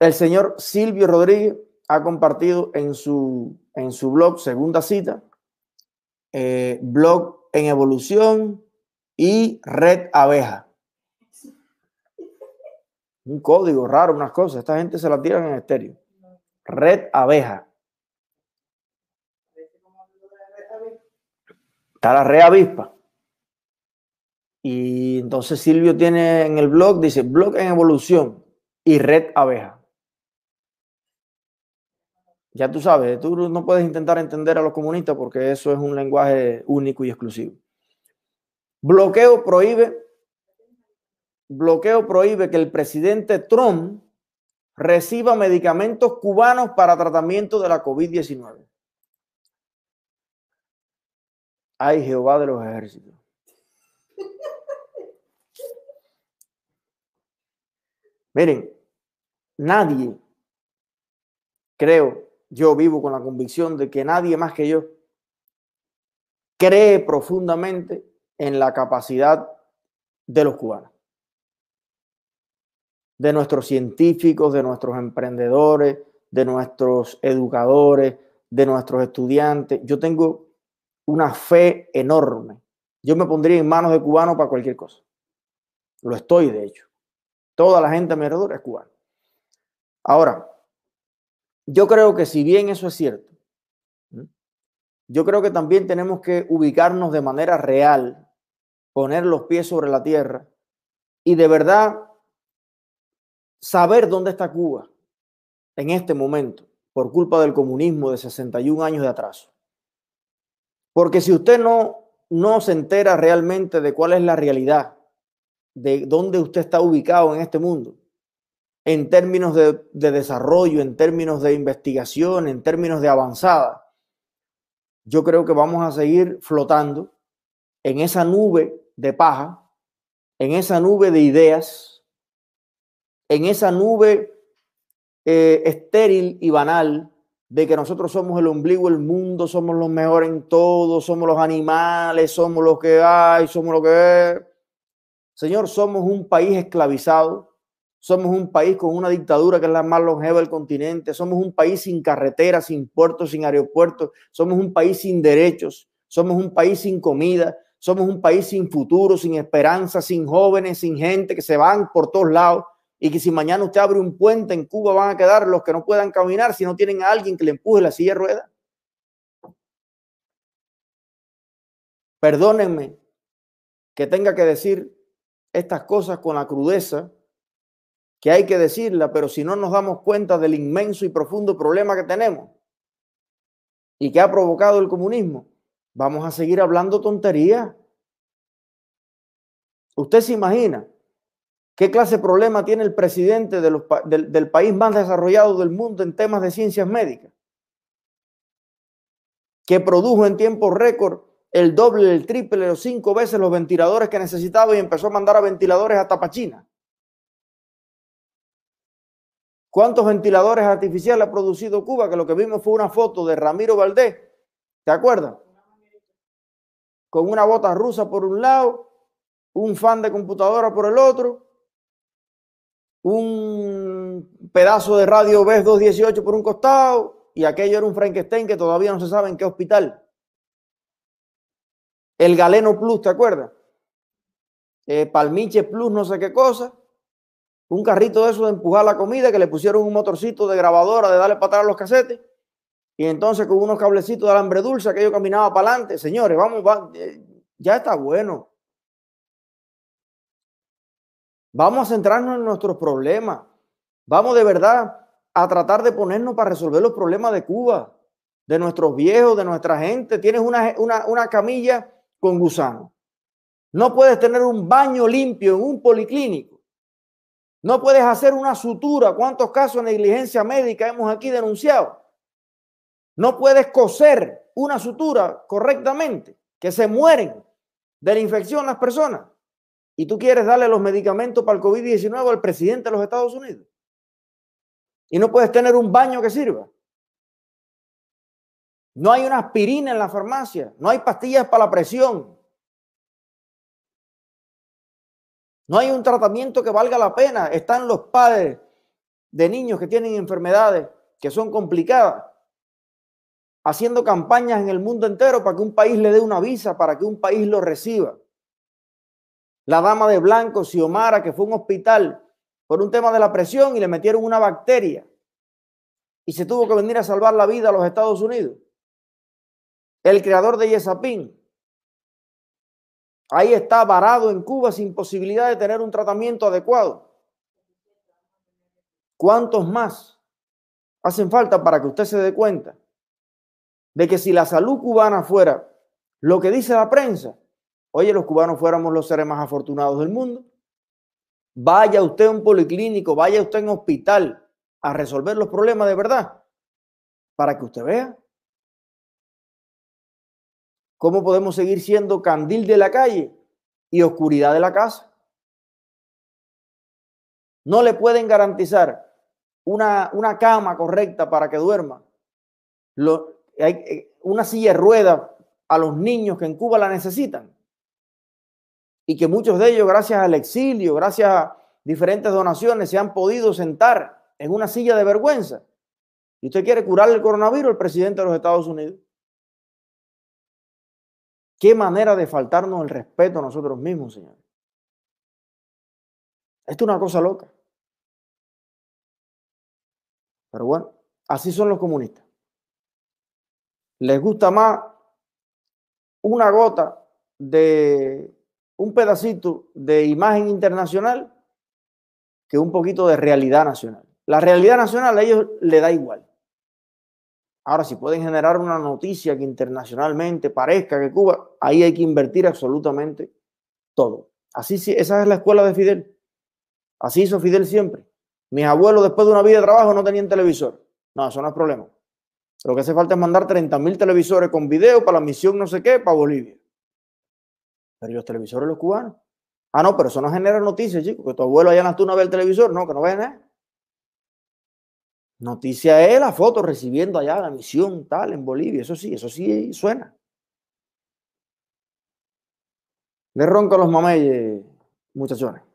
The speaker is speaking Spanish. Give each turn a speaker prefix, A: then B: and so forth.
A: El señor Silvio Rodríguez ha compartido en su, en su blog, segunda cita, eh, blog en evolución y red abeja. Un código raro, unas cosas. Esta gente se la tiran en estéreo. Red abeja. Está la red avispa. Y entonces Silvio tiene en el blog, dice blog en evolución y red abeja. Ya tú sabes, tú no puedes intentar entender a los comunistas porque eso es un lenguaje único y exclusivo. Bloqueo prohíbe, bloqueo prohíbe que el presidente Trump reciba medicamentos cubanos para tratamiento de la COVID-19. Ay, Jehová de los ejércitos. Miren, nadie, creo, yo vivo con la convicción de que nadie más que yo cree profundamente en la capacidad de los cubanos, de nuestros científicos, de nuestros emprendedores, de nuestros educadores, de nuestros estudiantes. Yo tengo una fe enorme. Yo me pondría en manos de cubanos para cualquier cosa. Lo estoy, de hecho. Toda la gente a mi alrededor es cubana. Ahora, yo creo que si bien eso es cierto, yo creo que también tenemos que ubicarnos de manera real, poner los pies sobre la tierra y de verdad saber dónde está Cuba en este momento por culpa del comunismo de 61 años de atraso. Porque si usted no, no se entera realmente de cuál es la realidad de dónde usted está ubicado en este mundo, en términos de, desarrollo, en términos de investigación, en términos de avanzada, yo creo que vamos a seguir flotando en esa nube de paja, en esa nube de ideas, en esa nube eh, estéril y banal de que nosotros somos el ombligo del mundo, somos los mejores en todo, somos los animales, somos lo que hay, somos lo que es. Señor, somos un país esclavizado, somos un país con una dictadura que es la más longeva del continente, somos un país sin carreteras, sin puertos, sin aeropuertos, somos un país sin derechos, somos un país sin comida, somos un país sin futuro, sin esperanza, sin jóvenes, sin gente que se van por todos lados. Y que si mañana usted abre un puente en Cuba van a quedar los que no puedan caminar si no tienen a alguien que le empuje la silla de ruedas. Perdónenme que tenga que decir estas cosas con la crudeza que hay que decirla, pero si no nos damos cuenta del inmenso y profundo problema que tenemos y que ha provocado el comunismo, vamos a seguir hablando tonterías. ¿Usted se imagina qué clase de problema tiene el presidente de los, del, del país más desarrollado del mundo en temas de ciencias médicas? Que produjo en tiempo récord el doble, el triple o cinco veces los ventiladores que necesitaba y empezó a mandar a ventiladores hasta Pachina. ¿Cuántos ventiladores artificiales ha producido Cuba? Que lo que vimos fue una foto de Ramiro Valdés, ¿te acuerdas? Con una bota rusa por un lado, un fan de computadora por el otro, un pedazo de radio BES 218 por un costado, y aquello era un Frankenstein que todavía no se sabe en qué hospital. El Galeno Plus, ¿te acuerdas? Eh, Palmiche Plus, no sé qué cosa. Un carrito de eso de empujar la comida, que le pusieron un motorcito de grabadora de darle para atrás los casetes. Y entonces con unos cablecitos de alambre dulce, aquello caminaba para adelante. Señores, vamos, eh, ya está bueno. Vamos a centrarnos en nuestros problemas. Vamos de verdad a tratar de ponernos para resolver los problemas de Cuba, de nuestros viejos, de nuestra gente. Tienes una, una, una camilla con gusano. No puedes tener un baño limpio en un policlínico. No puedes hacer una sutura. ¿Cuántos casos de negligencia médica hemos aquí denunciado? No puedes coser una sutura correctamente, que se mueren de la infección las personas. Y tú quieres darle los medicamentos para el COVID-19 al presidente de los Estados Unidos. Y no puedes tener un baño que sirva. No hay una aspirina en la farmacia, no hay pastillas para la presión. No hay un tratamiento que valga la pena. Están los padres de niños que tienen enfermedades que son complicadas, haciendo campañas en el mundo entero para que un país le dé una visa, para que un país lo reciba. La dama de blanco, Xiomara, que fue a un hospital por un tema de la presión y le metieron una bacteria y se tuvo que venir a salvar la vida a los Estados Unidos. El creador de Yesapin, ahí está varado en Cuba sin posibilidad de tener un tratamiento adecuado. ¿Cuántos más hacen falta para que usted se dé cuenta de que si la salud cubana fuera lo que dice la prensa, oye, los cubanos fuéramos los seres más afortunados del mundo? Vaya usted a un policlínico, vaya usted a un hospital a resolver los problemas de verdad, para que usted vea cómo podemos seguir siendo candil de la calle y oscuridad de la casa. No le pueden garantizar una, una cama correcta para que duerma, hay, eh, una silla de ruedas a los niños que en Cuba la necesitan y que muchos de ellos, gracias al exilio, gracias a diferentes donaciones, se han podido sentar en una silla de vergüenza. ¿Y usted quiere curar el coronavirus, el presidente de los Estados Unidos? Qué manera de faltarnos el respeto a nosotros mismos, señor. Esto es una cosa loca. Pero bueno, así son los comunistas. Les gusta más una gota de un pedacito de imagen internacional que un poquito de realidad nacional. La realidad nacional a ellos le da igual. Ahora, si pueden generar una noticia que internacionalmente parezca que Cuba, ahí hay que invertir absolutamente todo. Así, esa es la escuela de Fidel. Así hizo Fidel siempre. Mis abuelos, después de una vida de trabajo, no tenían televisor. No, eso no es problema. Lo que hace falta es mandar 30 mil televisores con video para la misión no sé qué, para Bolivia. Pero los televisores los cubanos. Ah, no, pero eso no genera noticias, chicos. Que tu abuelo allá en Astuna ve el televisor. No, que no ve nada. Noticia es la foto recibiendo allá la misión tal en Bolivia. Eso sí, eso sí suena. Le ronco los mameyes, muchachones.